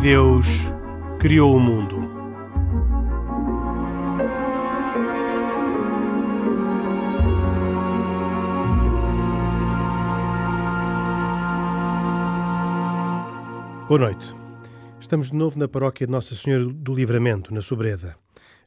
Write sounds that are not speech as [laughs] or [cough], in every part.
Deus criou o mundo. Boa noite. Estamos de novo na paróquia de Nossa Senhora do Livramento, na Sobreda.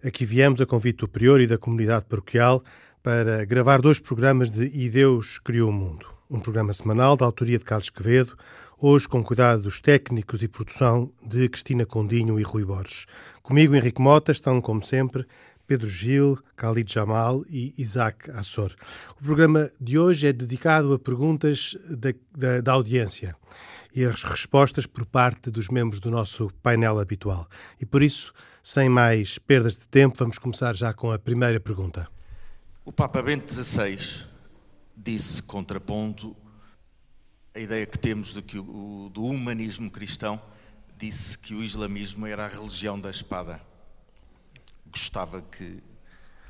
Aqui viemos a convite do Prior e da comunidade paroquial para gravar dois programas de E Deus Criou o Mundo. Um programa semanal da autoria de Carlos Quevedo, hoje com cuidado dos técnicos e produção de Cristina Condinho e Rui Borges. Comigo, Henrique Mota, estão, como sempre, Pedro Gil, Khalid Jamal e Isaac Assor. O programa de hoje é dedicado a perguntas da, da, da audiência e as respostas por parte dos membros do nosso painel habitual. E por isso, sem mais perdas de tempo, vamos começar já com a primeira pergunta. O Papa Bento XVI disse, contraponto, a ideia que temos do, que o, do humanismo cristão, disse que o islamismo era a religião da espada. Gostava que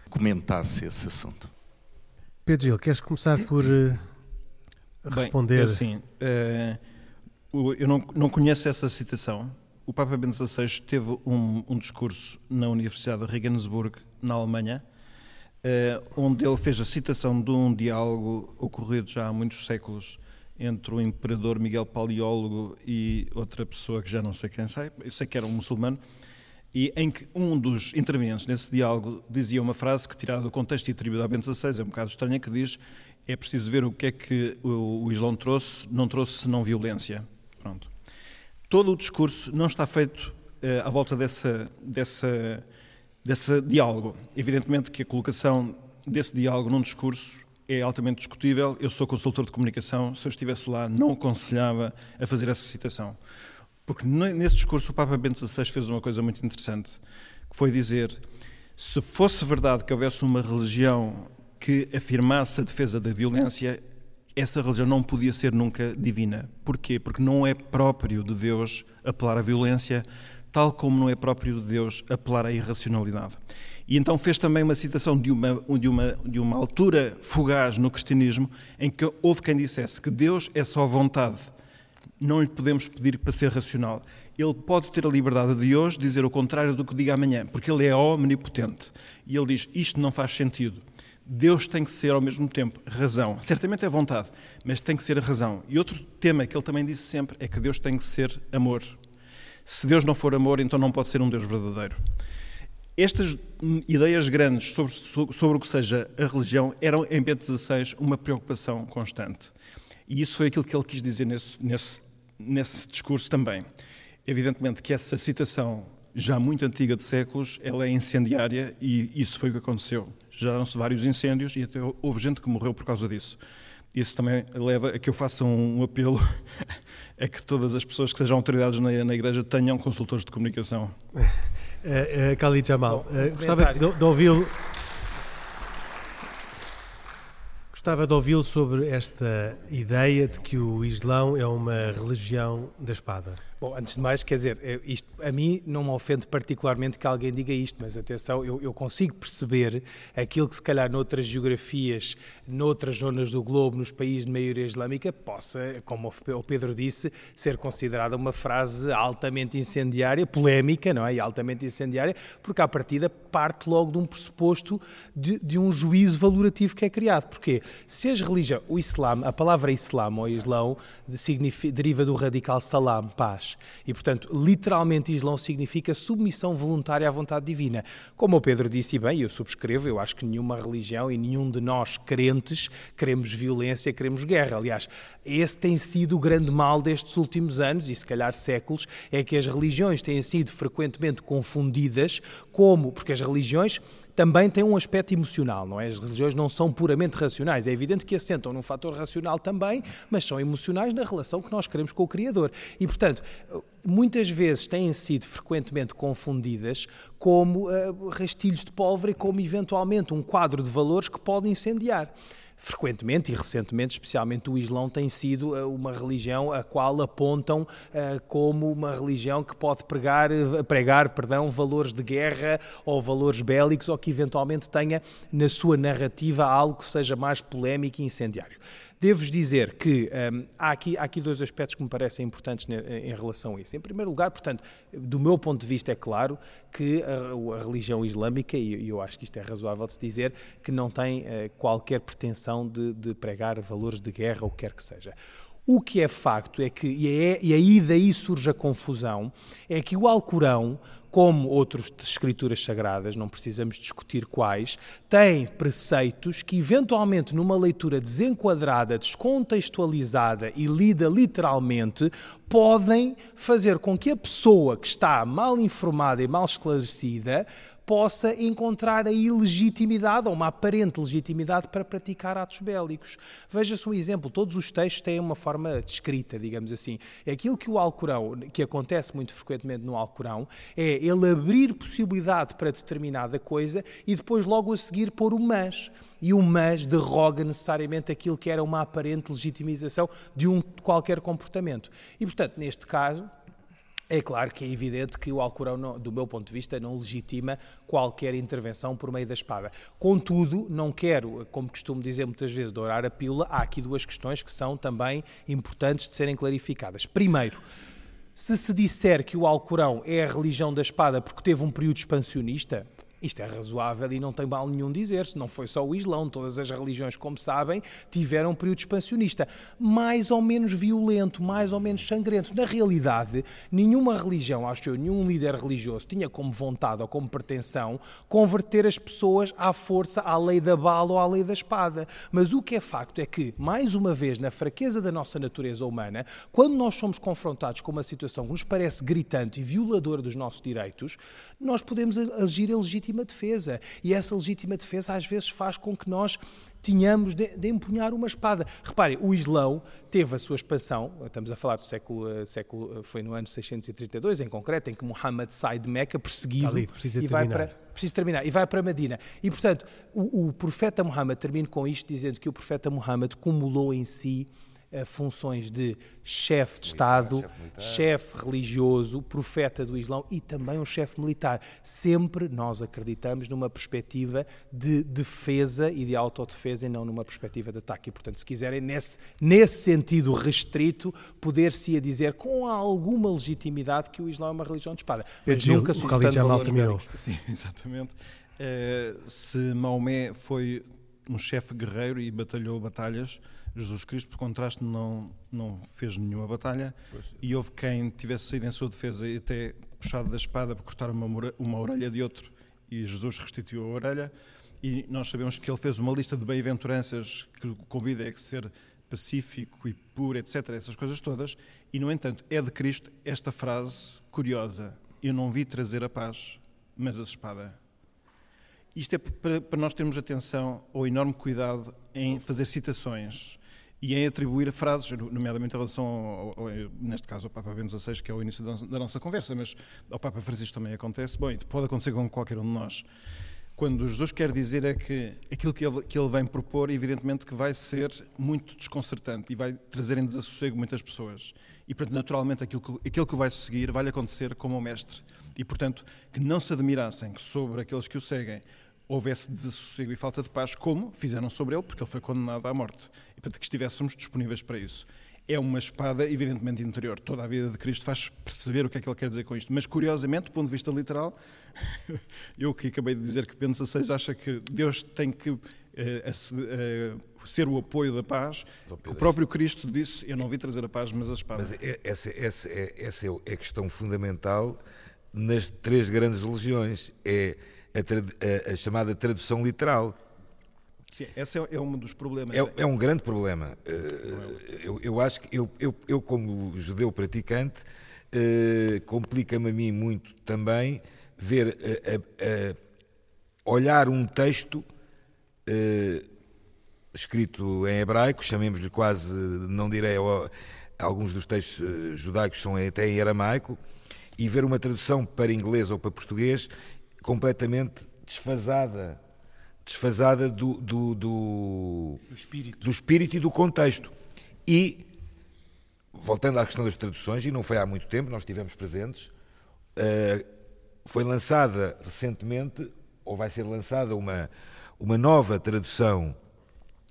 comentasse esse assunto. Pedro Gil, queres começar por uh, responder? Bem, assim, uh, eu não, não conheço essa citação, o Papa Bento XVI teve um, um, discurso na Universidade de Regensburg, na Alemanha, onde ele fez a citação de um diálogo ocorrido já há muitos séculos entre o imperador Miguel Paleólogo e outra pessoa que já não sei quem sei, eu sei que era um muçulmano, e em que um dos intervenientes nesse diálogo dizia uma frase que, tirada do contexto e atribuída a Bento XVI, é um bocado estranha, que diz é preciso ver o que é que o, o Islão trouxe, não trouxe senão violência. Pronto todo o discurso não está feito uh, à volta dessa, dessa, desse diálogo. Evidentemente que a colocação desse diálogo num discurso é altamente discutível. Eu sou consultor de comunicação, se eu estivesse lá, não aconselhava a fazer essa citação. Porque nesse discurso o Papa Bento XVI fez uma coisa muito interessante, que foi dizer: se fosse verdade que houvesse uma religião que afirmasse a defesa da violência, essa religião não podia ser nunca divina. Porquê? Porque não é próprio de Deus apelar à violência, tal como não é próprio de Deus apelar à irracionalidade. E então fez também uma citação de uma, de uma, de uma altura fugaz no cristianismo, em que houve quem dissesse que Deus é só vontade, não lhe podemos pedir para ser racional. Ele pode ter a liberdade de hoje dizer o contrário do que diga amanhã, porque ele é omnipotente. E ele diz: Isto não faz sentido. Deus tem que ser ao mesmo tempo razão. Certamente é vontade, mas tem que ser a razão. E outro tema que ele também disse sempre é que Deus tem que ser amor. Se Deus não for amor, então não pode ser um Deus verdadeiro. Estas ideias grandes sobre, sobre o que seja a religião eram, em Bento XVI, uma preocupação constante. E isso foi aquilo que ele quis dizer nesse, nesse, nesse discurso também. Evidentemente que essa citação, já muito antiga de séculos, ela é incendiária e isso foi o que aconteceu geraram-se vários incêndios e até houve gente que morreu por causa disso. Isso também leva a que eu faça um apelo [laughs] a que todas as pessoas que sejam autoridades na, na Igreja tenham consultores de comunicação. Uh, [laughs] uh, Khalid Jamal, uh, gostava de, de ouvi-lo Gostava de ouvi-lo sobre esta ideia de que o Islão é uma religião da espada. Bom, antes de mais, quer dizer, isto a mim não me ofende particularmente que alguém diga isto, mas atenção, eu, eu consigo perceber aquilo que se calhar noutras geografias, noutras zonas do globo, nos países de maioria islâmica, possa, como o Pedro disse, ser considerada uma frase altamente incendiária, polémica, não é? E altamente incendiária, porque à partida parte logo de um pressuposto de, de um juízo valorativo que é criado. Porquê? Se as religiões, o Islã, a palavra Islã ou Islão deriva do radical salam, paz. E, portanto, literalmente Islão significa submissão voluntária à vontade divina. Como o Pedro disse, e bem, eu subscrevo, eu acho que nenhuma religião e nenhum de nós crentes queremos violência, queremos guerra. Aliás, esse tem sido o grande mal destes últimos anos e se calhar séculos, é que as religiões têm sido frequentemente confundidas como, porque as religiões também têm um aspecto emocional, não é? As religiões não são puramente racionais. É evidente que assentam num fator racional também, mas são emocionais na relação que nós queremos com o Criador. E, portanto, muitas vezes têm sido frequentemente confundidas como uh, rastilhos de pólvora e como eventualmente um quadro de valores que pode incendiar frequentemente e recentemente, especialmente o Islão, tem sido eh, uma religião a qual apontam uh, como uma religião que pode pregar, eh, pregar perdão, valores de guerra ou valores bélicos ou que eventualmente tenha na sua narrativa algo que seja mais polémico e incendiário. Devo-vos dizer que um, há, aqui, há aqui dois aspectos que me parecem importantes em relação a isso. Em primeiro lugar, portanto, do meu ponto de vista, é claro que a, a religião islâmica, e eu acho que isto é razoável de se dizer, que não tem uh, qualquer pretensão de, de pregar valores de guerra ou o que quer que seja. O que é facto é que, e, é, e aí daí surge a confusão, é que o Alcorão, como outras escrituras sagradas, não precisamos discutir quais, tem preceitos que, eventualmente, numa leitura desenquadrada, descontextualizada e lida literalmente, podem fazer com que a pessoa que está mal informada e mal esclarecida possa encontrar a ilegitimidade ou uma aparente legitimidade para praticar atos bélicos. Veja-se um exemplo, todos os textos têm uma forma descrita, digamos assim. É aquilo que o Alcorão, que acontece muito frequentemente no Alcorão, é ele abrir possibilidade para determinada coisa e depois logo a seguir pôr o mas. E o mas derroga necessariamente aquilo que era uma aparente legitimização de um qualquer comportamento. E, portanto, neste caso, é claro que é evidente que o Alcorão, do meu ponto de vista, não legitima qualquer intervenção por meio da espada. Contudo, não quero, como costumo dizer muitas vezes, dourar a pílula, há aqui duas questões que são também importantes de serem clarificadas. Primeiro, se se disser que o Alcorão é a religião da espada porque teve um período expansionista, isto é razoável e não tem mal nenhum dizer-se. Não foi só o Islão, todas as religiões, como sabem, tiveram um período expansionista, mais ou menos violento, mais ou menos sangrento. Na realidade, nenhuma religião, acho eu, nenhum líder religioso tinha como vontade ou como pretensão converter as pessoas à força, à lei da bala ou à lei da espada. Mas o que é facto é que, mais uma vez, na fraqueza da nossa natureza humana, quando nós somos confrontados com uma situação que nos parece gritante e violadora dos nossos direitos, nós podemos agir a legítima defesa. E essa legítima defesa às vezes faz com que nós tínhamos de, de, empunhar uma espada. Reparem, o Islão teve a sua expansão, estamos a falar do século, eh, século eh, foi no ano 632 em concreto, em que Muhammad sai de Meca perseguido Ali, e vai para precisa terminar e vai para Medina. E portanto, o, o profeta Muhammad termina com isto dizendo que o profeta Muhammad cumulou em si funções de chefe de Estado, chefe religioso, profeta do Islão e também um chefe militar. Sempre nós acreditamos numa perspectiva de defesa e de autodefesa e não numa perspectiva de ataque. E, portanto, se quiserem, nesse, nesse sentido restrito, poder-se dizer com alguma legitimidade que o Islão é uma religião de espada. Mas Gil, nunca o Khalid já mal terminou. Sim, [laughs] exatamente. Uh, se Maomé foi um chefe guerreiro e batalhou batalhas, Jesus Cristo, por contraste, não, não fez nenhuma batalha pois. e houve quem tivesse saído em sua defesa e até puxado da espada para cortar uma, uma orelha de outro e Jesus restituiu a orelha. E nós sabemos que ele fez uma lista de bem-aventuranças que o convida a ser pacífico e puro, etc., essas coisas todas. E, no entanto, é de Cristo esta frase curiosa: Eu não vi trazer a paz, mas a espada. Isto é para, para nós termos atenção ao enorme cuidado em fazer citações e em atribuir frases, nomeadamente em relação, ao, ao, neste caso, ao Papa Bento XVI, que é o início da nossa conversa, mas ao Papa Francisco também acontece. Bom, pode acontecer com qualquer um de nós. Quando Jesus quer dizer é que aquilo que ele, que ele vem propor, evidentemente que vai ser muito desconcertante e vai trazer em desassossego muitas pessoas. E, portanto, naturalmente, aquilo que, aquilo que vai seguir vai acontecer como o Mestre. E, portanto, que não se admirassem que sobre aqueles que o seguem houvesse desassossego e falta de paz, como fizeram sobre ele, porque ele foi condenado à morte. E para que estivéssemos disponíveis para isso. É uma espada, evidentemente, interior. Toda a vida de Cristo faz perceber o que é que ele quer dizer com isto. Mas, curiosamente, do ponto de vista literal, [laughs] eu que acabei de dizer que Bento XVI acha que Deus tem que uh, uh, ser o apoio da paz. o próprio Cristo disse: Eu não vim trazer a paz, mas a espada. Mas é, essa, essa, é, essa é a questão fundamental nas três grandes religiões. É a, a, a chamada tradução literal. Sim, esse é, é um dos problemas. É, é um grande problema. Eh, eu, eu acho que eu, eu, eu como judeu praticante, uh, complica-me a mim muito também ver, uh, uh, olhar um texto escrito em hebraico, chamemos-lhe quase, não direi, alguns dos textos judaicos são até em aramaico, e ver uma tradução para inglês ou para português completamente desfasada desfasada do, do, do, do, espírito. do espírito e do contexto. E, voltando à questão das traduções, e não foi há muito tempo, nós estivemos presentes, uh, foi lançada recentemente, ou vai ser lançada uma, uma nova tradução,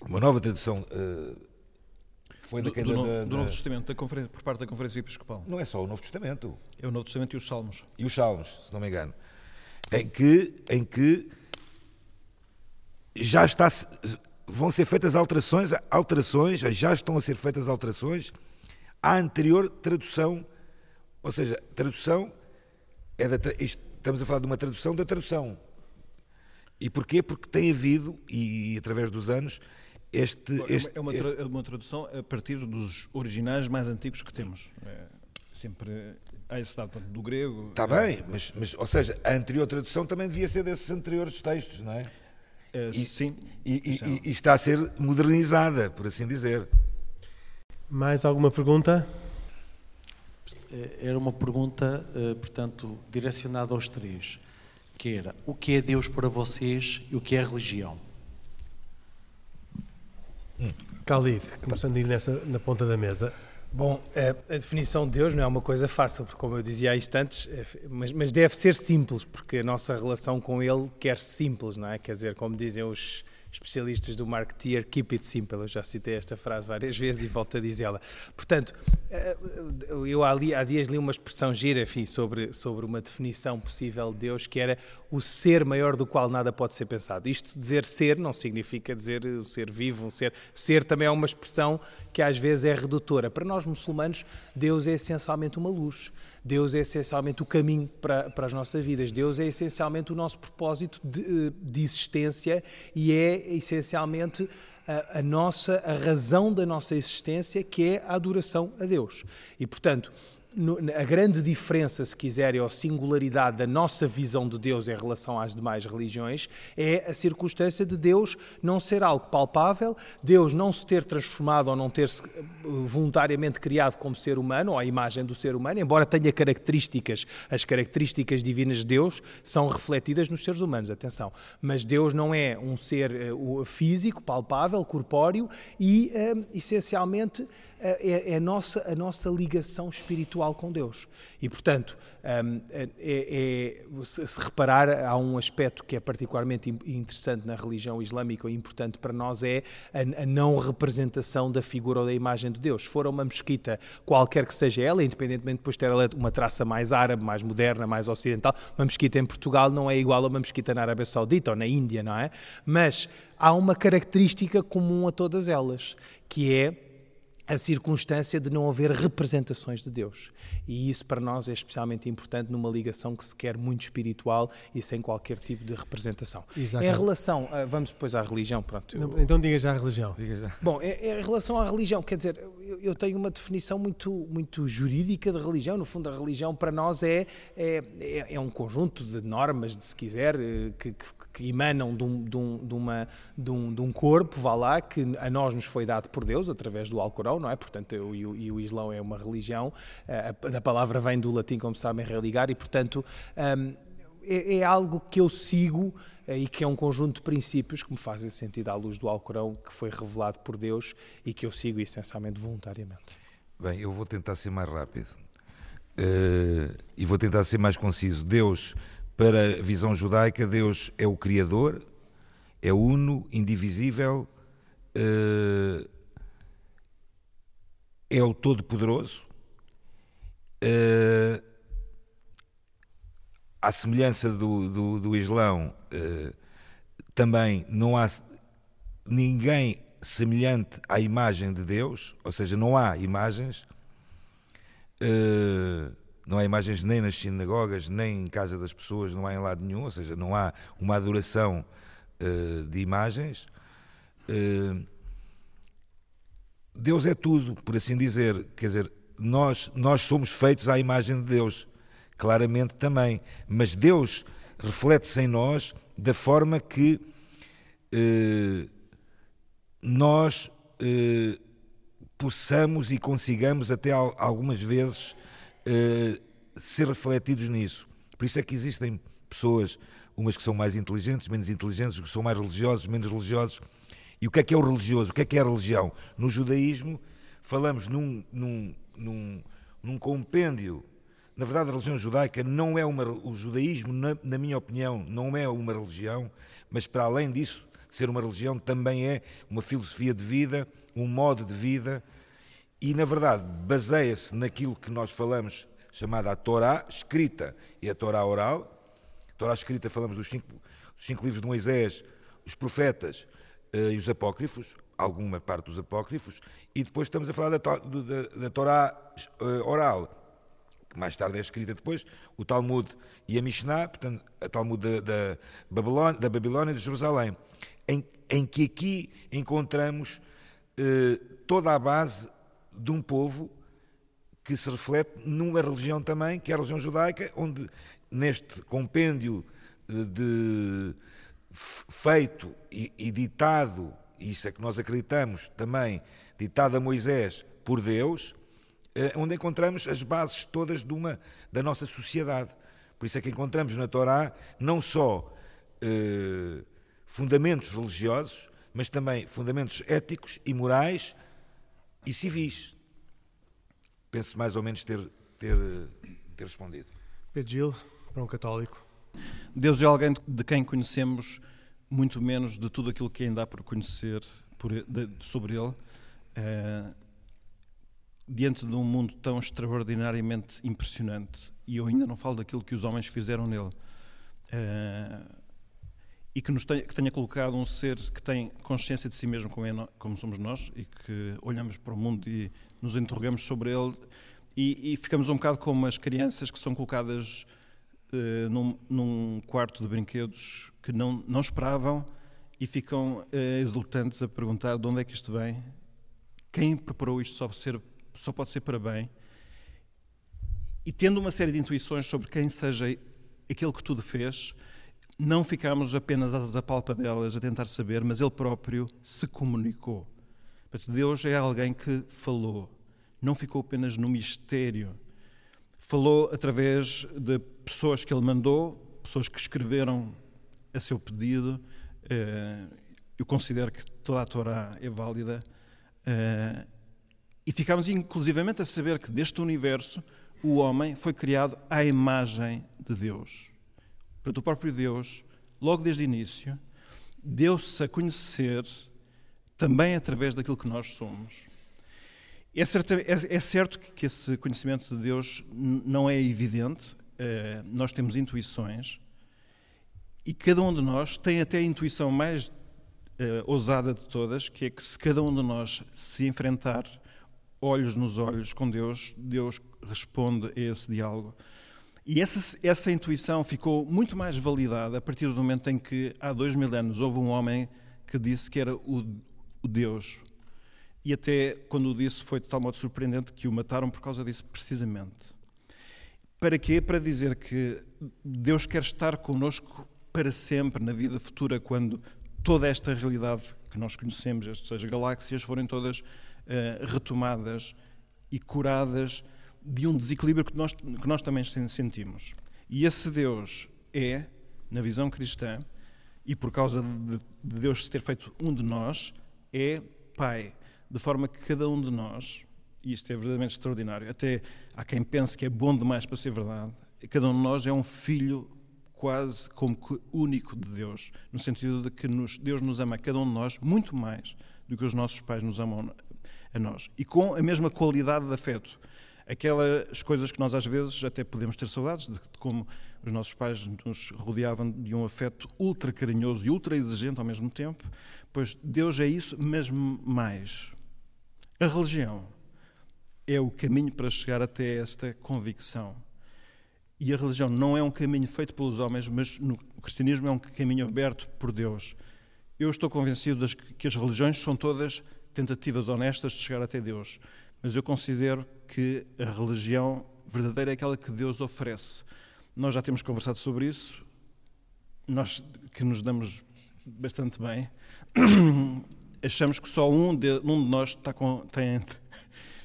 uma nova tradução uh, foi do, da do, da, do Novo Testamento, da conferência, por parte da Conferência Episcopal. Não é só o Novo Testamento. É o Novo Testamento e os Salmos. e os Salmos, se não me engano, em que, em que já está, vão ser feitas alterações, alterações, já estão a ser feitas alterações à anterior tradução, ou seja, tradução é da, estamos a falar de uma tradução da tradução. E porquê? Porque tem havido, e, através dos anos, este, É uma- este- é, uma, é uma tradução a partir dos originais mais antigos que temos. É sempre há esse dado do grego. Está bem, mas, mas, ou seja, a anterior tradução também devia ser desses anteriores textos, não é? É, E- sim. E, e- é- e- está a ser modernizada, por assim dizer. Mais alguma pergunta? Eh, Era uma pergunta, eh, portanto, direcionada aos três, que era o que é Deus para vocês e o que é religião? Khalid, começando a ir nessa, na ponta da mesa. Bom, a, a definição de Deus não é uma coisa fácil, porque, como eu dizia há instantes, é, mas, mas deve ser simples, porque a nossa relação com Ele quer simples, não é? Quer dizer, como dizem os especialistas do marketeer, keep it simple. Eu já citei esta frase várias vezes e volto a dizê-la. Portanto, eh, eu há, dias li uma expressão gira, enfim, sobre, sobre uma definição possível de Deus, que era o ser maior do qual nada pode ser pensado. Isto dizer ser não significa dizer o ser vivo, um ser. Ser também é uma expressão que às vezes é redutora. Para nós muçulmanos, Deus é essencialmente uma luz. Deus é essencialmente o caminho para, para as nossas vidas. Deus é essencialmente o nosso propósito de, de existência e é essencialmente a, a nossa a razão da nossa existência, que é a adoração a Deus. E portanto, a grande diferença, se quiserem, ou singularidade da nossa visão de Deus em relação às demais religiões é a circunstância de Deus não ser algo palpável, Deus não se ter transformado ou não ter se eh, voluntariamente criado como ser humano, ou à imagem do ser humano, embora tenha características, as características divinas de Deus são refletidas nos seres humanos, atenção. Mas Deus não é um ser eh, físico, palpável, corpóreo e, eh, essencialmente, é, é a, nossa, a nossa ligação espiritual com Deus. E, portanto, hum, é, é- se reparar, há um aspecto que é particularmente interessante na religião islâmica e importante para nós, é a, a não representação da figura ou da imagem de Deus. Se for uma mesquita, qualquer que seja ela, independentemente depois de ter ela uma traça mais árabe, mais moderna, mais ocidental, uma mesquita em Portugal não é igual a uma mesquita na Arábia Saudita ou na Índia, não é? Mas há uma característica comum a todas elas, que é a circunstância de não haver representações de Deus. E isso para nós é especialmente importante numa ligação que se quer muito espiritual e sem qualquer tipo de representação. Exato. Em relação, a- vamos depois à religião, pronto. eu- Então diga já a religião. Bom, em, em relação à religião, quer dizer, eu, eu tenho uma definição muito, muito jurídica de religião. No fundo, a religião para nós é, é, é- é um conjunto de normas, de, se quiser, eh, que, que- que emanam de um, de, um, de, uma, de, um, de um corpo, vá lá, que a nós nos foi dado por Deus, através do Alcorão, não é? Portanto, e, o, e o Islão é uma religião, eh, a, a palavra vem do latim, como sabem, religar, e portanto. hum, é, é algo que eu sigo eh, e que é um conjunto de princípios que me fazem sentido à luz do Alcorão, que foi revelado por Deus e que eu sigo essencialmente voluntariamente. Bem, eu vou tentar ser mais rápido Eh, e vou tentar ser mais conciso. Deus, para a visão judaica, Deus é o Criador, é uno, indivisível, eh, é o Todo-Poderoso. eh, à semelhança do, do, do Islão, eh, também não há ninguém semelhante à imagem de Deus, ou seja, não há imagens, eh, não há imagens nem nas sinagogas, nem em casa das pessoas, não há em lado nenhum, ou seja, não há uma adoração de imagens. Eh, Deus é tudo, por assim dizer, quer dizer, nós, nós somos feitos à imagem de Deus, claramente também, mas Deus reflete-se em nós da forma que eh, nós eh, possamos e consigamos até al- algumas vezes eh, ser refletidos nisso. Por isso é que existem pessoas, umas que são mais inteligentes, menos inteligentes, que são mais religiosos, menos religiosos. E o que é que é o religioso? O que é que é a religião? No judaísmo, falamos num, num, num, num compêndio. Na verdade, a religião judaica não é uma. O judaísmo, na, na minha opinião, não é uma religião, mas para além disso, de ser uma religião, também é uma filosofia de vida, um modo de vida. e, na verdade, baseia-se naquilo que nós falamos, chamada a Torá escrita e a Torá oral. A Torá escrita, falamos dos cinco, dos cinco livros de Moisés, os profetas e os apócrifos, alguma parte dos apócrifos, e depois estamos a falar da, da, da Torá uh, oral, que mais tarde é escrita depois, o Talmud e a Mishnah, portanto, a Talmud da, da, Babilónia, da Babilónia e de Jerusalém, em, em que aqui encontramos uh, toda a base de um povo que se reflete numa religião também, que é a religião judaica, onde neste compêndio eh, de feito e, e ditado, isso é que nós acreditamos também, ditado a Moisés por Deus, eh, onde encontramos as bases todas de uma, da nossa sociedade. Por isso é que encontramos na Torá não só eh, fundamentos religiosos, mas também fundamentos éticos e morais e civis. Penso mais ou menos ter, ter, ter respondido. Pedro Gil, para um católico. Deus é alguém de quem conhecemos muito menos de tudo aquilo que ainda há por conhecer por, de, sobre Ele. Uh, diante de um mundo tão extraordinariamente impressionante, e eu ainda não falo daquilo que os homens fizeram nele, uh, e que, nos tenha, que tenha colocado um ser que tem consciência de si mesmo como, é, como, somos nós e que olhamos para o mundo e nos interrogamos sobre ele e, e ficamos um bocado como as crianças que são colocadas uh, num, num, quarto de brinquedos que não, não esperavam e ficam uh, exultantes a perguntar de onde é que isto vem, quem preparou isto só, ser, só pode ser para bem e tendo uma série de intuições sobre quem seja aquele que tudo fez, não ficámos apenas às apalpadelas a tentar saber, mas ele próprio se comunicou. Deus é alguém que falou, não ficou apenas no mistério. Falou através de pessoas que ele mandou, pessoas que escreveram a seu pedido. Eh, eu considero que toda a Torá é válida. Eh, e ficámos inclusivamente a saber que deste universo o homem foi criado à imagem de Deus. Portanto, o próprio Deus, logo desde o início, deu-se a conhecer também através daquilo que nós somos. É certo, é, é certo que esse conhecimento de Deus não é evidente, é, nós temos intuições e cada um de nós tem até a intuição mais é, ousada de todas, que é que se cada um de nós se enfrentar olhos nos olhos com Deus, Deus responde a esse diálogo e essa, essa intuição ficou muito mais validada a partir do momento em que, há dois mil anos, houve um homem que disse que era o, o Deus. E até quando disse foi de tal modo surpreendente que o mataram por causa disso, precisamente. Para quê? Para dizer que Deus quer estar connosco para sempre na vida futura, quando toda esta realidade que nós conhecemos, estas galáxias, forem todas uh, retomadas e curadas de um desequilíbrio que nós, que nós também sentimos. E esse Deus é, na visão cristã, e por causa de, de Deus se ter feito um de nós, é Pai. De forma que cada um de nós, e isto é verdadeiramente extraordinário, até há quem pense que é bom demais para ser verdade, cada um de nós é um filho quase como que único de Deus, no sentido de que nos, Deus nos ama a cada um de nós muito mais do que os nossos pais nos amam a nós. E com a mesma qualidade de afeto aquelas coisas que nós às vezes até podemos ter saudades de, como os nossos pais nos rodeavam de um afeto ultra carinhoso e ultra exigente ao mesmo tempo, pois Deus é isso, mas mais. A religião é o caminho para chegar até esta convicção. E a religião não é um caminho feito pelos homens, mas no cristianismo é um caminho aberto por Deus. Eu estou convencido de que as religiões são todas tentativas honestas de chegar até Deus, mas eu considero que a religião verdadeira é aquela que Deus oferece. Nós já temos conversado sobre isso, nós que nos damos bastante bem, achamos que só um de, um de nós está com, tem,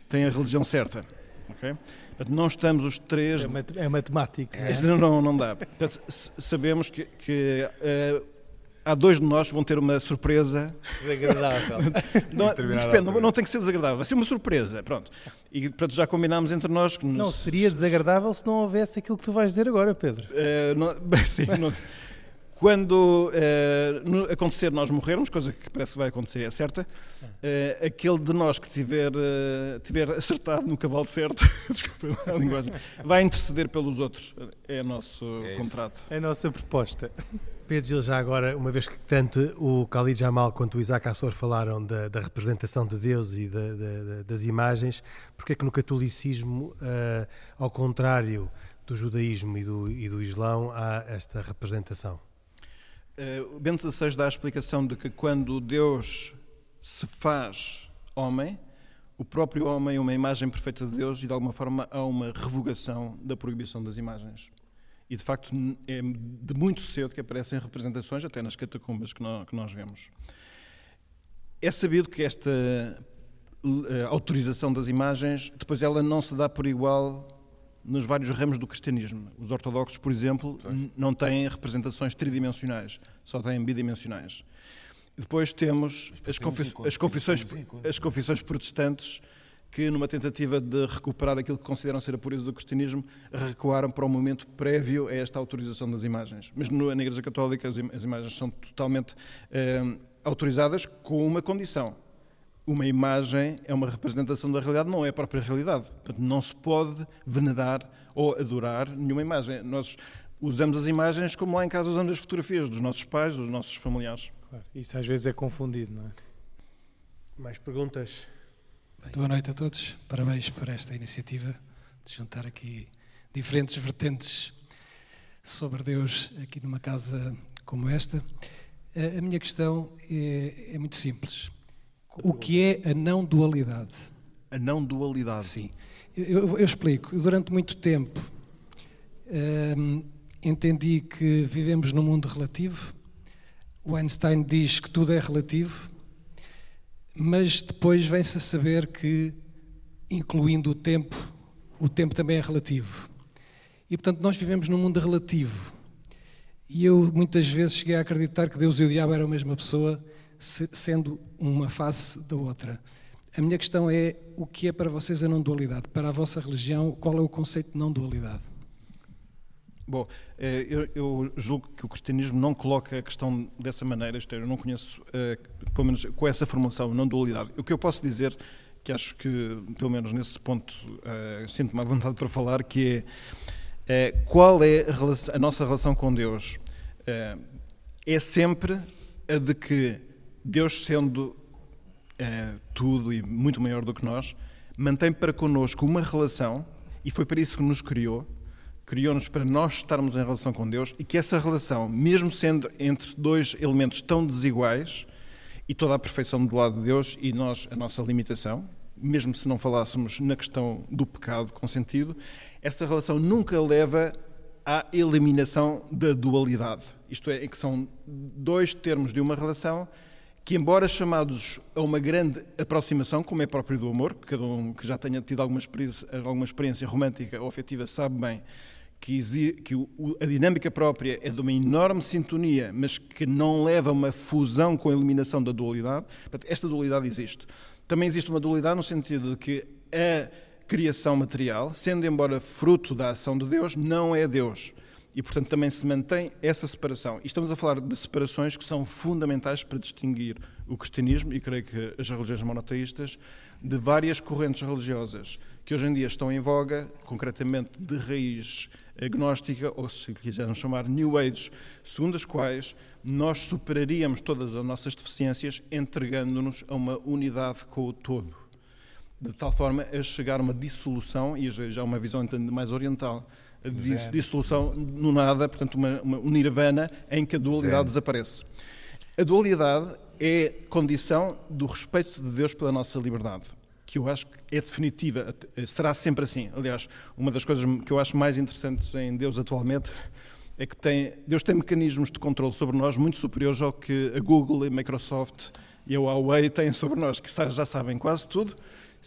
tem a religião certa. Okay? Portanto, não estamos os três. É, é matemático. Não, não, não dá. Portanto, sabemos que, que uh, há dois de nós que vão ter uma surpresa. Desagradável. [laughs] não, depende, não, não, tem que ser desagradável, vai ser uma surpresa. Pronto. E pronto, já combinámos entre nós que. Não, seria desagradável se não houvesse aquilo que tu vais dizer agora, Pedro. Uh, não, [laughs] sim, não, quando uh, acontecer nós morrermos, coisa que parece que vai acontecer, é certa, uh, aquele de nós que tiver, uh, tiver acertado no cavalo certo, [laughs] desculpa a linguagem, vai interceder pelos outros. É o nosso é contrato. É a nossa proposta. Pedro Gil, já agora, uma vez que tanto o Khalid Jamal quanto o Isaac Assor falaram da, da representação de Deus e da, da, das imagens, porque é que no catolicismo, ao contrário do judaísmo e do, e do islão, há esta representação? Uh, Bento XVI dá a explicação de que quando Deus se faz homem, o próprio homem é uma imagem perfeita de Deus e de alguma forma há uma revogação da proibição das imagens. E de facto é de muito cedo que aparecem representações, até nas catacumbas que nós, vemos. É sabido que esta uh, autorização das imagens, depois ela não se dá por igual nos vários ramos do cristianismo. Os ortodoxos, por exemplo, não têm representações tridimensionais, só têm bidimensionais. Depois temos as, confi as, confissões, as confissões protestantes que, numa tentativa de recuperar aquilo que consideram ser a pureza do cristianismo, recuaram para o momento prévio a esta autorização das imagens. Mas na Igreja Católica as, imagens são totalmente eh, autorizadas com uma condição uma imagem é uma representação da realidade, não é a própria realidade. Portanto, não se pode venerar ou adorar nenhuma imagem. Nós usamos as imagens como lá em casa usamos as fotografias dos nossos pais, dos nossos familiares. Claro, isso às vezes é confundido, não é? Mais perguntas? Boa noite a todos. Parabéns por esta iniciativa de juntar aqui diferentes vertentes sobre Deus aqui numa casa como esta. A minha questão é, é muito simples. O que é a não dualidade? A não dualidade? Sim. Eu, eu explico. Durante muito tempo hum, entendi que vivemos num mundo relativo. O Einstein diz que tudo é relativo, mas depois vem-se a saber que, incluindo o tempo, o tempo também é relativo. E portanto, nós vivemos num mundo relativo. E eu muitas vezes cheguei a acreditar que Deus e o diabo eram a mesma pessoa sendo uma face da outra. A minha questão é: o que é para vocês a não-dualidade? Para a vossa religião, qual é o conceito de não-dualidade? Bom, eh, eu, julgo que o cristianismo não coloca a questão dessa maneira, isto é, eu não conheço, eh, pelo menos com essa formação, não-dualidade. O que eu posso dizer, que acho que, pelo menos nesse ponto, eh, sinto-me à vontade para falar, que é qual é a, relação, a nossa relação com Deus? É sempre a de que Deus, sendo é, tudo e muito maior do que nós, mantém para connosco uma relação, e foi para isso que nos criou, criou-nos para nós estarmos em relação com Deus, e que essa relação, mesmo sendo entre dois elementos tão desiguais, e toda a perfeição do lado de Deus e nós a nossa limitação, mesmo se não falássemos na questão do pecado consentido, essa relação nunca leva à eliminação da dualidade. Isto é, em que são dois termos de uma relação que, embora chamados a uma grande aproximação, como é próprio do amor, cada um que já tenha tido alguma experiência, alguma experiência romântica ou afetiva sabe bem que, que o, a dinâmica própria é de uma enorme sintonia, mas que não leva a uma fusão com a eliminação da dualidade. Esta dualidade existe. Também existe uma dualidade no sentido de que a criação material, sendo embora fruto da ação de Deus, não é Deus e, portanto, também se mantém essa separação. E estamos a falar de separações que são fundamentais para distinguir o cristianismo, e creio que as religiões monoteístas, de várias correntes religiosas que hoje em dia estão em voga, concretamente de raiz agnóstica, ou se quisermos chamar New Age, segundo as quais nós superaríamos todas as nossas deficiências entregando-nos a uma unidade com o todo. De tal forma a chegar a uma dissolução, e já uma visão mais oriental, de dissolução no nada, portanto, uma, uma, um nirvana em que a dualidade desaparece. A dualidade é condição do respeito de Deus pela nossa liberdade, que eu acho que é definitiva, será sempre assim. Aliás, uma das coisas que eu acho mais interessantes em Deus atualmente é que tem, Deus tem mecanismos de controle sobre nós muito superiores ao que a Google, a Microsoft e a Huawei têm sobre nós, que já sabem quase tudo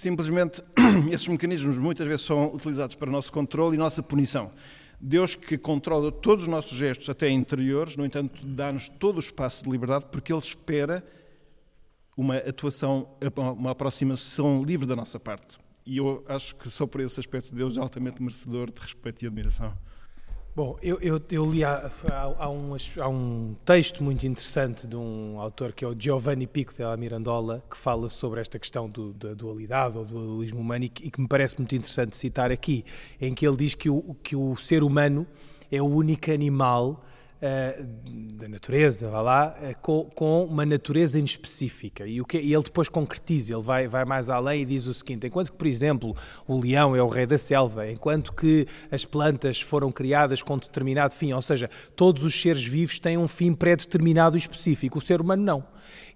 Simplesmente, [clears throat] esses mecanismos muitas vezes são utilizados para o nosso controle e nossa punição. Deus que controla todos os nossos gestos, até interiores, no entanto, dá-nos todo o espaço de liberdade porque Ele espera uma atuação, uma aproximação livre da nossa parte. E eu acho que só por esse aspecto Deus é altamente merecedor de respeito e admiração. Bom, eu, eu, eu li há, há, um, há, um, texto muito interessante de um autor que é o Giovanni Pico della Mirandola, que fala sobre esta questão do, da dualidade ou do dualismo humano e que, e que, me parece muito interessante citar aqui, em que ele diz que o, que o ser humano é o único animal da natureza, vá lá, uh, com, com, uma natureza inespecífica. E, o que, e ele depois concretiza, ele vai, vai mais além e diz o seguinte: enquanto que, por exemplo, o leão é o rei da selva, enquanto que as plantas foram criadas com determinado fim, ou seja, todos os seres vivos têm um fim pré-determinado e específico, o ser humano não.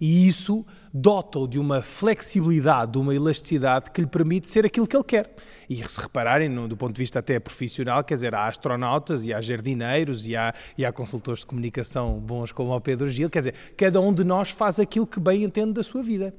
E isso dota-o de uma flexibilidade, de uma elasticidade que lhe permite ser aquilo que ele quer. E se repararem, no, do ponto de vista até profissional, quer dizer, há astronautas e há jardineiros e há, e há consultores de comunicação bons como o Pedro Gil, quer dizer, cada um de nós faz aquilo que bem entende da sua vida.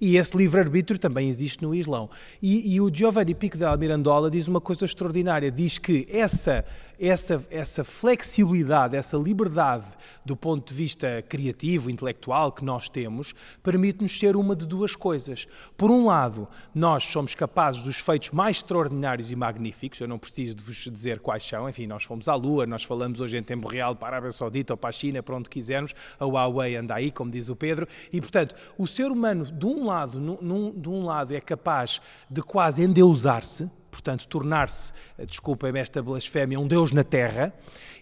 E esse livre-arbítrio também existe no Islão. E, e o Giovanni Pico de Almirandola diz uma coisa extraordinária, diz que essa, essa, essa flexibilidade, essa liberdade do ponto de vista criativo, intelectual que nós temos, permite-nos ser uma de duas coisas. Por um lado, nós somos capazes dos feitos mais extraordinários e magníficos, eu não preciso de vos dizer quais são, enfim, nós fomos à Lua, nós falamos hoje em tempo real para a Arábia Saudita ou para a China, para onde quisermos, a Huawei anda aí, como diz o Pedro, e portanto, o ser humano, de um lado, num, de um lado é capaz de quase endeusar-se, portanto, tornar-se, eh, desculpem-me esta blasfémia, um Deus na Terra,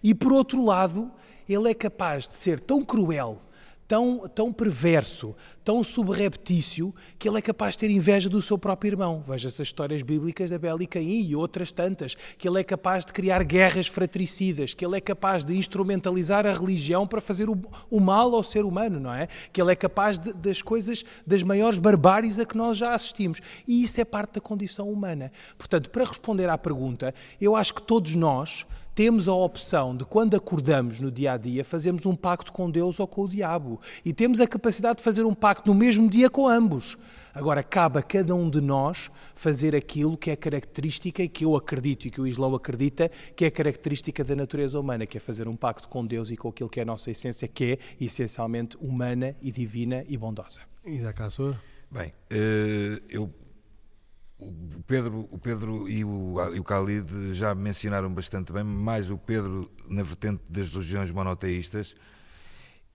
e por outro lado, ele é capaz de ser tão cruel, tão, tão perverso, tão subreptício, que ele é capaz de ter inveja do seu próprio irmão. Veja-se as histórias bíblicas da Bela e Caim e outras tantas, que ele é capaz de criar guerras fratricidas, que ele é capaz de instrumentalizar a religião para fazer o, o mal ao ser humano, não é? Que ele é capaz de, das coisas, das maiores barbáries a que nós já assistimos. E isso é parte da condição humana. Portanto, para responder à pergunta, eu acho que todos nós temos a opção de, quando acordamos no dia a dia, fazermos um pacto com Deus ou com o diabo. E temos a capacidade de fazer um pacto no mesmo dia com ambos. Agora, cabe a cada um de nós fazer aquilo que é característica e que eu acredito e que o Islão acredita que é característica da natureza humana, que é fazer um pacto com Deus e com aquilo que é a nossa essência, que é essencialmente humana e divina e bondosa. E da Cassor? Bem, eh, eu o Pedro, o Pedro e o, e o Khalid já mencionaram bastante bem, mais o Pedro na vertente das religiões monoteístas.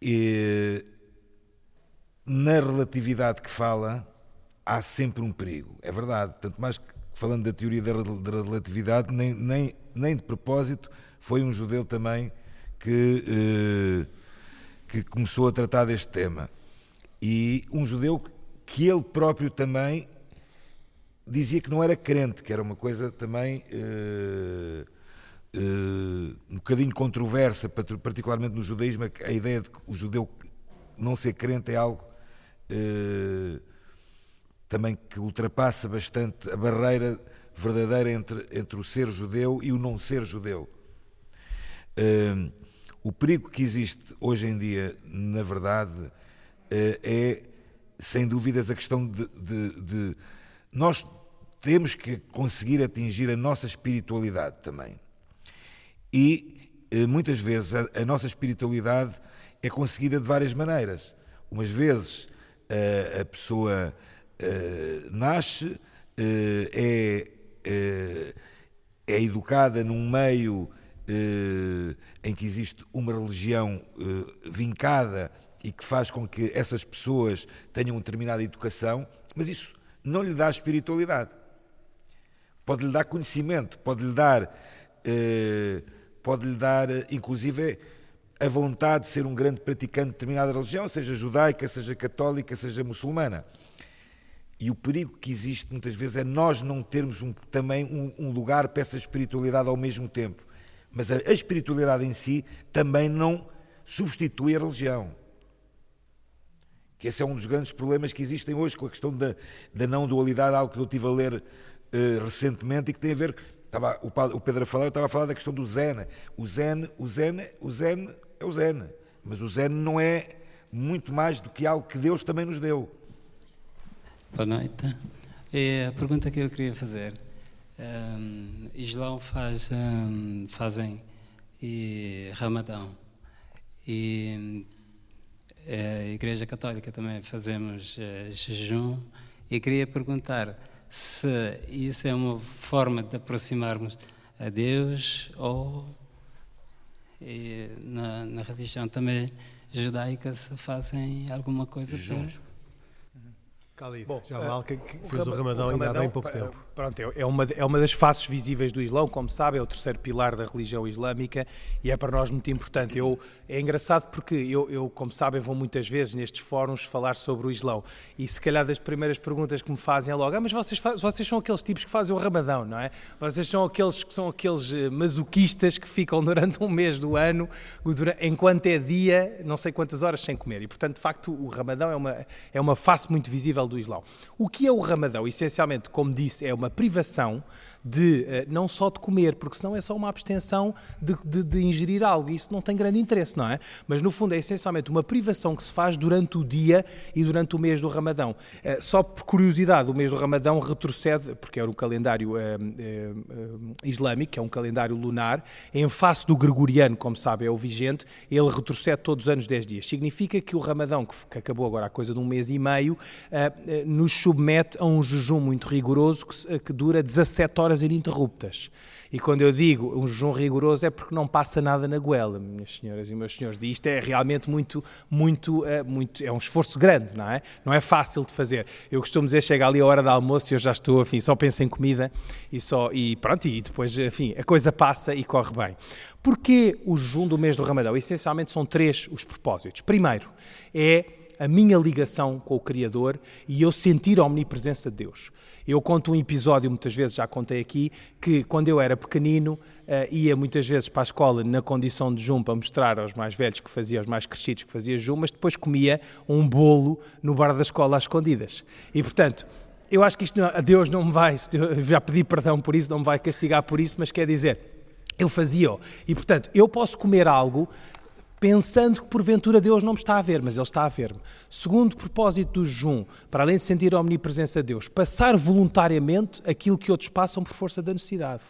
E na relatividade que fala, há sempre um perigo. É verdade. Tanto mais que, falando da teoria da, da relatividade, nem, nem, nem de propósito, foi um judeu também que, eh, que começou a tratar deste tema. E um judeu que ele próprio também dizia que não era crente, que era uma coisa também uh, uh, um bocadinho controversa, particularmente no judaísmo, a ideia de que o judeu não ser crente é algo uh, também que ultrapassa bastante a barreira verdadeira entre, entre o ser judeu e o não ser judeu. o perigo que existe hoje em dia, na verdade, é sem dúvidas a questão de, de, de nós temos que conseguir atingir a nossa espiritualidade também. E eh, muitas vezes a, a nossa espiritualidade é conseguida de várias maneiras. Umas vezes a, eh, a pessoa uh, nasce, uh, é, uh, é educada num meio em que existe uma religião vincada e que faz com que essas pessoas tenham uma determinada educação, mas isso não lhe dá espiritualidade. Pode-lhe dar conhecimento, pode-lhe dar, eh, pode-lhe dar, inclusive, a vontade de ser um grande praticante de determinada religião, seja judaica, seja católica, seja muçulmana. E o perigo que existe muitas vezes é nós não termos um, também um, um, lugar para essa espiritualidade ao mesmo tempo. Mas a, a espiritualidade em si também não substitui a religião que esse é um dos grandes problemas que existem hoje com a questão da, da não dualidade, algo que eu tive a ler uh, recentemente e que tem a ver, estava, o, o Pedro a falar, eu estava a falar da questão do Zen. O Zen, o Zen, o Zen é o Zen, mas o Zen não é muito mais do que algo que Deus também nos deu. Boa noite. É a pergunta que eu queria fazer. Um, Islão faz, um, fazem e Ramadão e a Igreja Católica também fazemos uh, jejum e queria perguntar se isso é uma forma de aproximarmos a Deus ou E na, na religião também judaica se fazem alguma coisa Jejuns. para Khalid, Bom, já eh, mal que, que o fez o Rama- Ramadão ainda há bem pouco eh, tempo. Pronto, é é uma, é uma das faces visíveis do Islão, como sabe, é o terceiro pilar da religião islâmica e é para nós muito importante. Eu, é engraçado porque eu, eu, como sabem, vou muitas vezes nestes fóruns falar sobre o Islão e se calhar das primeiras perguntas que me fazem é logo, ah, mas vocês, vocês são aqueles tipos que fazem o Ramadão, não é? Vocês são aqueles que são aqueles eh, masoquistas que ficam [laughs] durante um mês do ano, dura- enquanto é dia, não sei quantas horas sem comer. E, portanto, de facto, o Ramadão é uma, é uma face muito visível do Islão. O que é o Ramadão? Essencialmente, como disse, é uma privação de, eh, não só de comer, porque senão é só uma abstenção de, de- de ingerir algo. e Isso não tem grande interesse, não é? Mas, no fundo, é essencialmente uma privação que se faz durante o dia e durante o mês do Ramadão. Eh, Só por curiosidade, o mês do Ramadão retrocede, porque era o calendário eh, eh, islâmico, que é um calendário lunar, em face do gregoriano, como sabe, é o vigente, ele retrocede todos os anos 10 dias. Significa que o Ramadão, que, acabou agora há coisa de um mês e meio, nos submete a um jejum muito rigoroso que, que dura 17 horas ininterruptas. E quando eu digo um jejum rigoroso é porque não passa nada na goela, minhas senhoras e meus senhores. E isto é realmente muito, muito, eh, muito, é um esforço grande, não é? Não é fácil de fazer. Eu costumo dizer, chega ali a hora do almoço e eu já estou, enfim, só penso em comida e só, e pronto, e depois, enfim, a coisa passa e corre bem. Porquê o jejum do mês do Ramadão? Essencialmente são três os propósitos. Primeiro, é a minha ligação com o Criador e eu sentir a omnipresença de Deus. Eu conto um episódio, muitas vezes já contei aqui, que quando eu era pequenino, eh, ia muitas vezes para a escola na condição de jejum para mostrar aos mais velhos que fazia, aos mais crescidos que fazia jejum, mas depois comia um bolo no bar da escola às escondidas. E, portanto, eu acho que isto, a Deus não me vai, já pedi perdão por isso, não me vai castigar por isso, mas quer dizer, eu fazia-o. E, portanto, eu posso comer algo pensando que porventura Deus não me está a ver, mas Ele está a ver-me. Segundo propósito do jejum, para além de sentir a omnipresença de Deus, passar voluntariamente aquilo que outros passam por força da necessidade.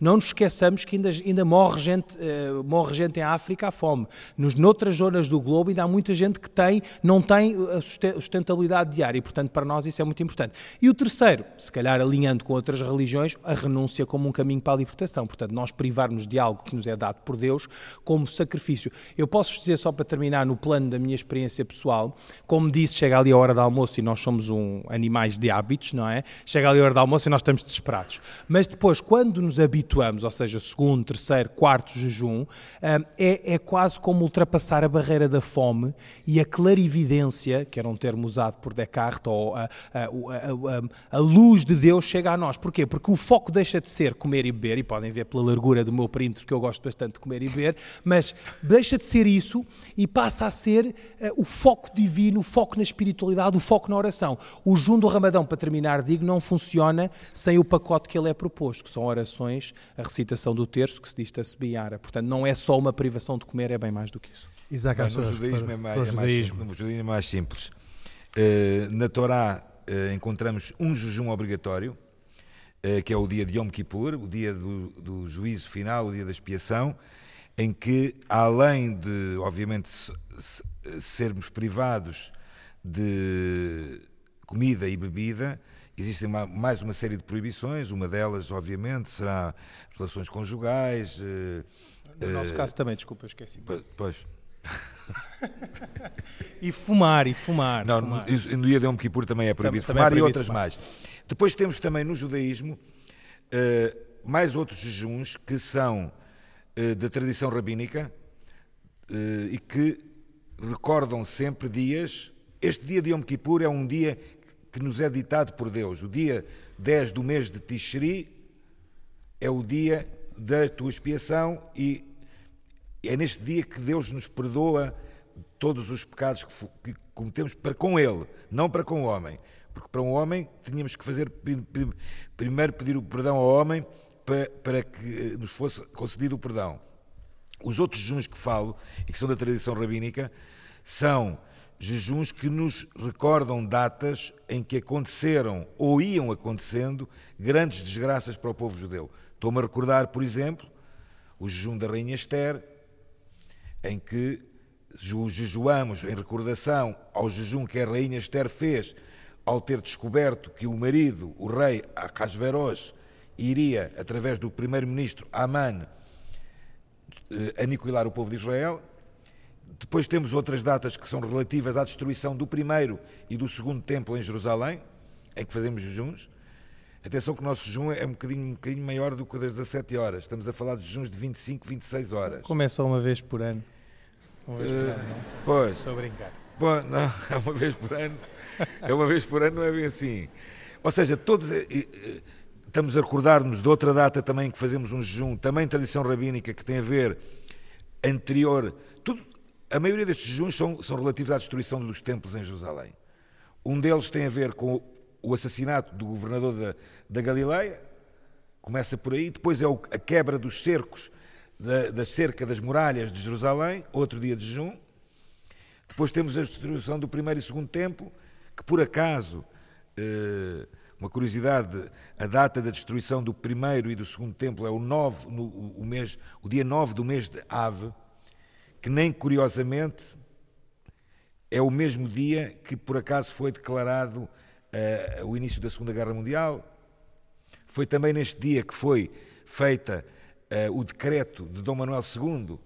Não nos esqueçamos que ainda, ainda morre, gente, eh, morre gente em África à fome. Nos, noutras zonas do globo ainda há muita gente que tem, não tem a suste- sustentabilidade diária e, portanto, para nós isso é muito importante. E o terceiro, se calhar alinhando com outras religiões, a renúncia como um caminho para a libertação. Portanto, nós privarmos de algo que nos é dado por Deus como sacrifício. Eu posso dizer, só para terminar, no plano da minha experiência pessoal, como disse, chega ali a hora do almoço e nós somos um, animais de hábitos, não é? Chega ali a hora do almoço e nós estamos desesperados. Mas depois, quando nos habituamos, ou seja, segundo, terceiro, quarto jejum, ah, é, é quase como ultrapassar a barreira da fome e a clarividência, que era um termo usado por Descartes, ou a, a- a- a- a luz de Deus chega a nós. Porquê? Porque o foco deixa de ser comer e beber, e podem ver pela largura do meu perímetro que eu gosto bastante de comer e beber, mas deixa de ser isso e passa a ser eh, o foco divino, o foco na espiritualidade, o foco na oração. O jejum do Ramadão, para terminar, digo, não funciona sem o pacote que ele é proposto, que são orações, a recitação do terço, que se diz Tasbiara. Portanto, não é só uma privação de comer, é bem mais do que isso. Isaac Bem, no judaísmo para- é mais, é mais judaísmo. simples. No judaísmo é mais simples. Eh, na Torá eh, encontramos um jejum obrigatório, eh, que é o dia de Yom Kippur, o dia do, do juízo final, o dia da expiação, em que, além de, obviamente, se- se- sermos privados de comida e bebida, existem uma- mais uma série de proibições. Uma delas, obviamente, será relações conjugais. eh, No nosso eh, caso também, desculpa, eu esqueci. po- Pois. [laughs] E fumar, e fumar. Não, fumar. no, no dia de Yom Kippur também é proibido Também- também é fumar e proibido outras fumar. mais. Depois temos também no judaísmo eh, mais outros jejuns que são eh, da tradição rabínica eh, e que recordam sempre dias. Este dia de Yom Kippur é um dia que nos é ditado por Deus. O dia 10 do mês de Tishri é o dia da tua expiação e é neste dia que Deus nos perdoa todos os pecados que, cometemos para com Ele, não para com o homem. Porque para um homem tínhamos que fazer pri- pri- primeiro pedir o perdão ao homem para, para que eh, nos fosse concedido o perdão. Os outros jejuns que falo e que são da tradição rabínica são jejuns que nos recordam datas em que aconteceram ou iam acontecendo grandes desgraças para o povo judeu. Estou-me a recordar, por exemplo, o jejum da Rainha Esther, em que ju- jejuamos em recordação ao jejum que a Rainha Esther fez ao ter descoberto que o marido, o rei Ahasverosh, iria, através do primeiro-ministro Amã, eh, aniquilar o povo de Israel. Depois temos outras datas que são relativas à destruição do primeiro e do segundo templo em Jerusalém, em que fazemos jejuns. Atenção que o nosso jejum é um bocadinho, um bocadinho maior do que das 17 horas. Estamos a falar de jejuns de 25, 26 horas. Como é uma vez por ano? Uma vez por ano, não? Pois. Estou a brincar. Bom, não, [laughs] é uma vez por ano. É uma vez por ano, não é bem assim. Ou seja, todos eh, eh, estamos a recordar-nos de outra data também que fazemos um jejum, também tradição rabínica, que tem a ver anterior. A maioria destes jejuns são, são relativos à destruição dos templos em Jerusalém. Um deles tem a ver com o assassinato do governador da, da Galileia, começa por aí, depois é a quebra dos cercos, da, da cerca das muralhas de Jerusalém, outro dia de jejum. Depois temos a destruição do primeiro e segundo templo, que por acaso, eh, uma curiosidade, a data da destruição do primeiro e do segundo templo é o, 9, no, o, mês, o dia 9 do mês de Ave, que nem curiosamente é o mesmo dia que por acaso foi declarado uh, o início da Segunda Guerra Mundial. Foi também neste dia que foi feita uh, o decreto de Dom Manuel II, uh,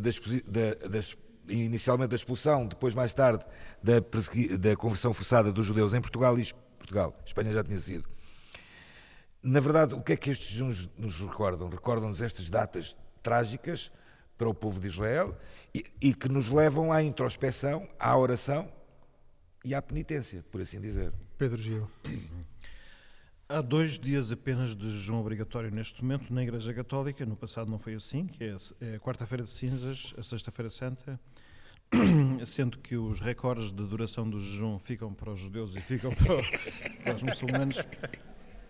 da, da, das, inicialmente da expulsão, depois mais tarde da, da conversão forçada dos judeus em Portugal e Portugal. Espanha já tinha sido. Na verdade, o que é que estes juns nos recordam? Recordam-nos estas datas trágicas para o povo de Israel e, e que nos levam à introspeção, à oração e à penitência, por assim dizer. Pedro Gil. Há dois dias apenas de jejum obrigatório neste momento na Igreja Católica. No passado não foi assim, que é a é quarta-feira de cinzas, a sexta-feira santa, [clears throat] sendo que os recordes de duração do jejum ficam para os judeus e ficam para, para os muçulmanos,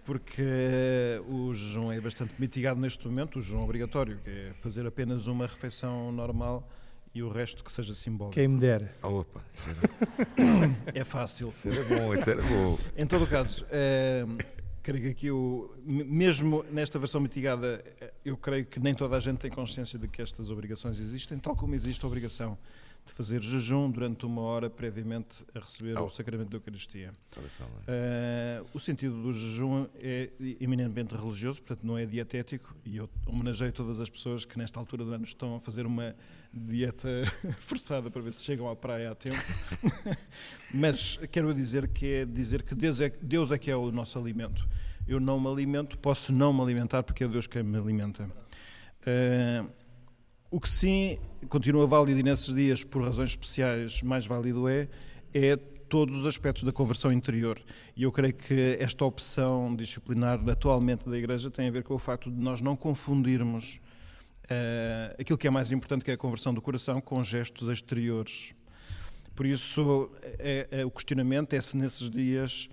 porque o jejum é bastante mitigado neste momento, o jejum obrigatório, que é fazer apenas uma refeição normal e o resto que seja simbólico. Quem me dera. Oh, opa, é fácil. Isso era bom, isso era bom. Em todo o caso, é, creio que aqui, o, mesmo nesta versão mitigada, eh, eu creio que nem toda a gente tem consciência de que estas obrigações existem, tal como existe a obrigação de fazer jejum durante uma hora previamente a receber oh. o sacramento da Eucaristia. Uh, o sentido do jejum é eminentemente religioso, portanto não é dietético, e eu homenageio todas as pessoas que nesta altura do ano estão a fazer uma dieta [laughs] forçada para ver se chegam à praia a tempo. [laughs] Mas quero dizer que é dizer que Deus é, Deus é que é o nosso alimento. Eu não me alimento, posso não me alimentar porque é Deus quem me alimenta. Uh, o que sim continua válido e nesses dias, por razões especiais, mais válido é, é todos os aspectos da conversão interior. E eu creio que esta opção disciplinar atualmente da Igreja tem a ver com o facto de nós não confundirmos uh, aquilo que é mais importante, que é a conversão do coração, com gestos exteriores. Por isso, é, é, o questionamento é se nesses dias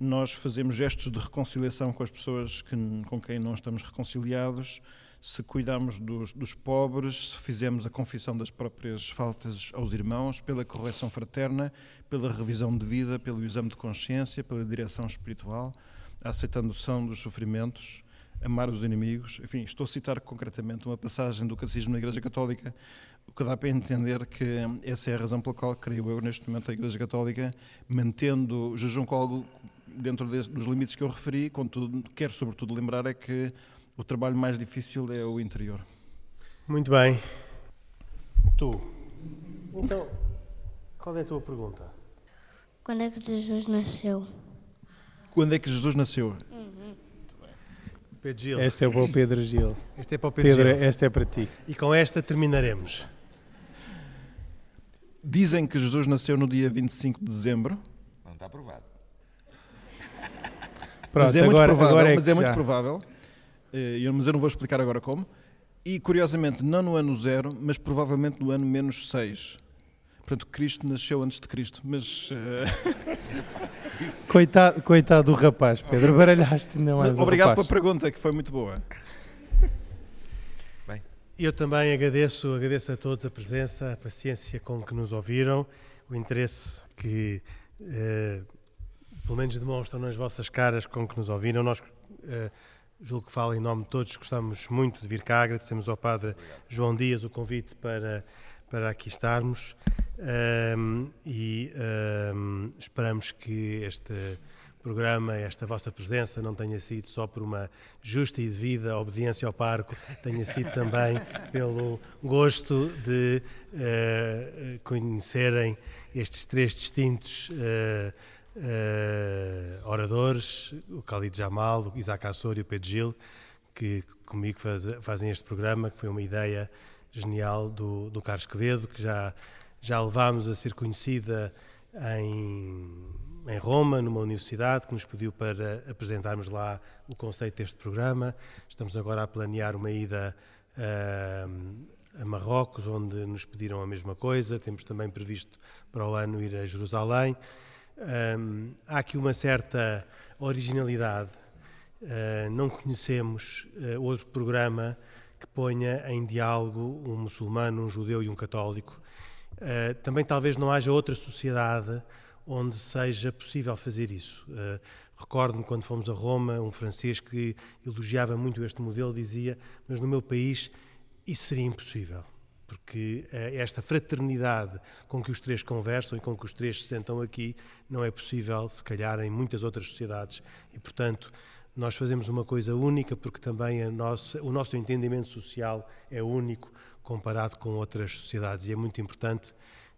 nós fazemos gestos de reconciliação com as pessoas que, com quem não estamos reconciliados, se cuidamos dos, dos, pobres, se fizemos a confissão das próprias faltas aos irmãos, pela correção fraterna, pela revisão de vida, pelo exame de consciência, pela direção espiritual, a aceitação dos sofrimentos, amar os inimigos. Enfim, estou a citar concretamente uma passagem do Catecismo da Igreja Católica, o que dá para entender que essa é a razão pela qual, creio eu, neste momento, a Igreja Católica, mantendo o jejum com algo dentro dos limites que eu referi, contudo, quero sobretudo lembrar é que o trabalho mais difícil é o interior. Muito bem. Tu. Então, qual é a tua pergunta? Quando é que Jesus nasceu? Quando é que Jesus nasceu? Uhum. Pedro Gil. Este é para o Pedro Gil. Este é para o Pedro, Pedro Gil. Este é para ti. E com esta terminaremos. Dizem que Jesus nasceu no dia 25 de dezembro. Não está provado. Pronto, mas é agora, muito provável. É mas é muito provável. Eh, mas eu não vou explicar agora como. E curiosamente, não no ano zero, mas provavelmente no ano menos seis. Portanto, Cristo nasceu antes de Cristo, mas. [laughs] Uh... coitado, coitado do rapaz, Pedro, baralhaste ainda mais. Obrigado pela pergunta, que foi muito boa. [laughs] Bem. Eu também agradeço, agradeço a todos a presença, a paciência com que nos ouviram, o interesse que, uh, pelo menos, demonstram nas vossas caras com que nos ouviram. Nós. Uh, julgo que falo em nome de todos, gostamos muito de vir cá, agradecemos ao Padre. João Dias o convite para, para aqui estarmos um, e um, esperamos que este programa, esta vossa presença não tenha sido só por uma justa e devida obediência ao parco, tenha sido também [laughs] pelo gosto de uh, conhecerem estes três distintos uh, uh, oradores, o Khalid Jamal, o Isaac Assor e o Pedro Gil, que comigo faz, fazem este programa, que foi uma ideia genial do, do Carlos Quevedo, que já, já levámos a ser conhecida em, em Roma, numa universidade, que nos pediu para apresentarmos lá o conceito deste programa. Estamos agora a planear uma ida uh, a Marrocos, onde nos pediram a mesma coisa. Temos também previsto para o ano ir a Jerusalém. Há aqui uma certa originalidade. Uh, não conhecemos uh, outro programa que ponha em diálogo um muçulmano, um judeu e um católico. Uh, também talvez não haja outra sociedade onde seja possível fazer isso. Recordo-me quando fomos a Roma, um francês que elogiava muito este modelo dizia: Mas no meu país isso seria impossível porque eh, esta fraternidade com que os três conversam e com que os três se sentam aqui não é possível, se calhar, em muitas outras sociedades. E, portanto, nós fazemos uma coisa única porque também nossa, o nosso entendimento social é único comparado com outras sociedades. E é muito importante,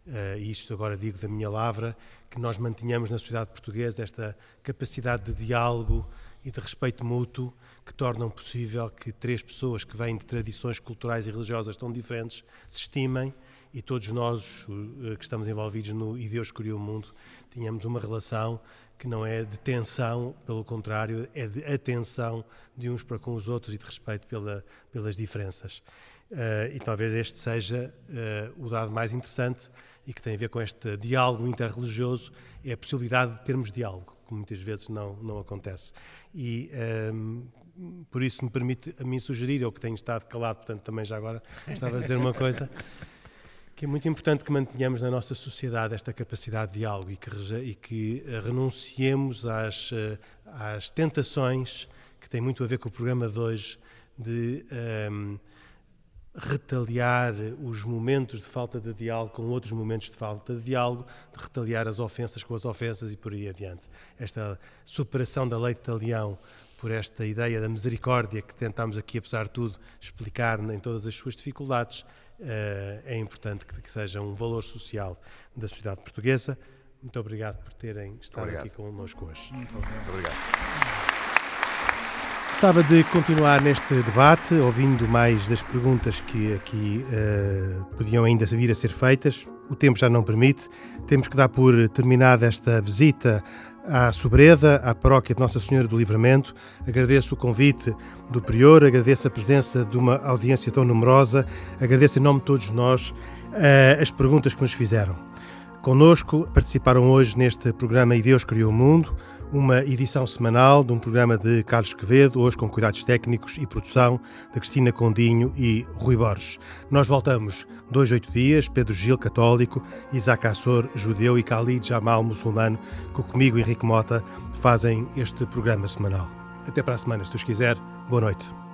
uh, isto agora digo da minha lavra, que nós mantenhamos na sociedade portuguesa esta capacidade de diálogo e de respeito mútuo que tornam possível que três pessoas que vêm de tradições culturais e religiosas tão diferentes se estimem e todos nós eh, que estamos envolvidos no E Deus Criou o Mundo tínhamos uma relação que não é de tensão, pelo contrário, é de atenção de uns para com os outros e de respeito pela, pelas diferenças. Uh, e talvez este seja uh, o dado mais interessante e que tem a ver com este diálogo interreligioso, é a possibilidade de termos diálogo, que muitas vezes não, não acontece. E um, ehm, por isso me permite a mim sugerir, eu que tenho estado calado, portanto também já agora estava a dizer uma coisa, [laughs] que é muito importante que mantenhamos na nossa sociedade esta capacidade de diálogo e que, e que eh, renunciemos às, às tentações que têm muito a ver com o programa de hoje de um, ehm, retaliar os momentos de falta de diálogo com outros momentos de falta de diálogo, de retaliar as ofensas com as ofensas e por aí adiante. Esta superação da lei de talião por esta ideia da misericórdia que tentámos aqui, apesar de tudo, explicar em todas as suas dificuldades, eh, é importante que seja um valor social da sociedade portuguesa. Muito obrigado por terem estado aqui connosco hoje. Muito obrigado. Gostava de continuar neste debate, ouvindo mais das perguntas que aqui uh, podiam ainda vir a ser feitas. O tempo já não permite. Temos que dar por terminada esta visita à Sobreda, à paróquia de Nossa Senhora do Livramento. Agradeço o convite do Prior, agradeço a presença de uma audiência tão numerosa, agradeço em nome de todos nós uh, as perguntas que nos fizeram. Conosco participaram hoje neste programa E Deus Criou o Mundo uma edição semanal de um programa de Carlos Quevedo, hoje com cuidados técnicos e produção de Cristina Condinho e Rui Borges. Nós voltamos dois, oito dias, Pedro Gil, católico, Isaac Assor, judeu e Khalid Jamal, muçulmano, que comigo, Henrique Mota, fazem este programa semanal. Até para a semana, se tu quiser. Boa noite.